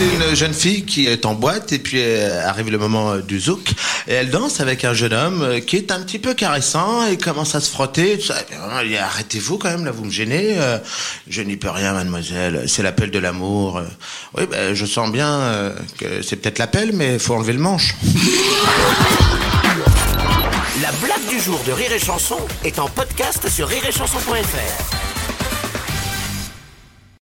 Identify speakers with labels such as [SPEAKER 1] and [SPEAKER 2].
[SPEAKER 1] Une jeune fille qui est en boîte et puis euh, arrive le moment euh, du zouk et elle danse avec un jeune homme euh, qui est un petit peu caressant et commence à se frotter. Il dit, Arrêtez-vous quand même là, vous me gênez. Je n'y peux rien, mademoiselle. C'est l'appel de l'amour. Oui, ben, je sens bien que c'est peut-être l'appel, mais faut enlever le manche.
[SPEAKER 2] La blague du jour de Rire et Chanson est en podcast sur rireetchanson.fr.